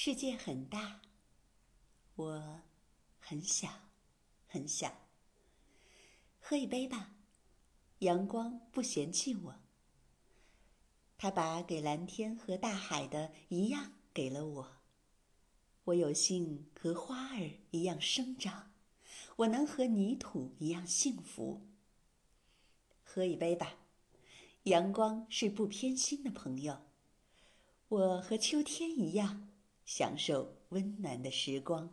世界很大，我很小，很小。喝一杯吧，阳光不嫌弃我。他把给蓝天和大海的一样给了我。我有幸和花儿一样生长，我能和泥土一样幸福。喝一杯吧，阳光是不偏心的朋友。我和秋天一样，享受温暖的时光。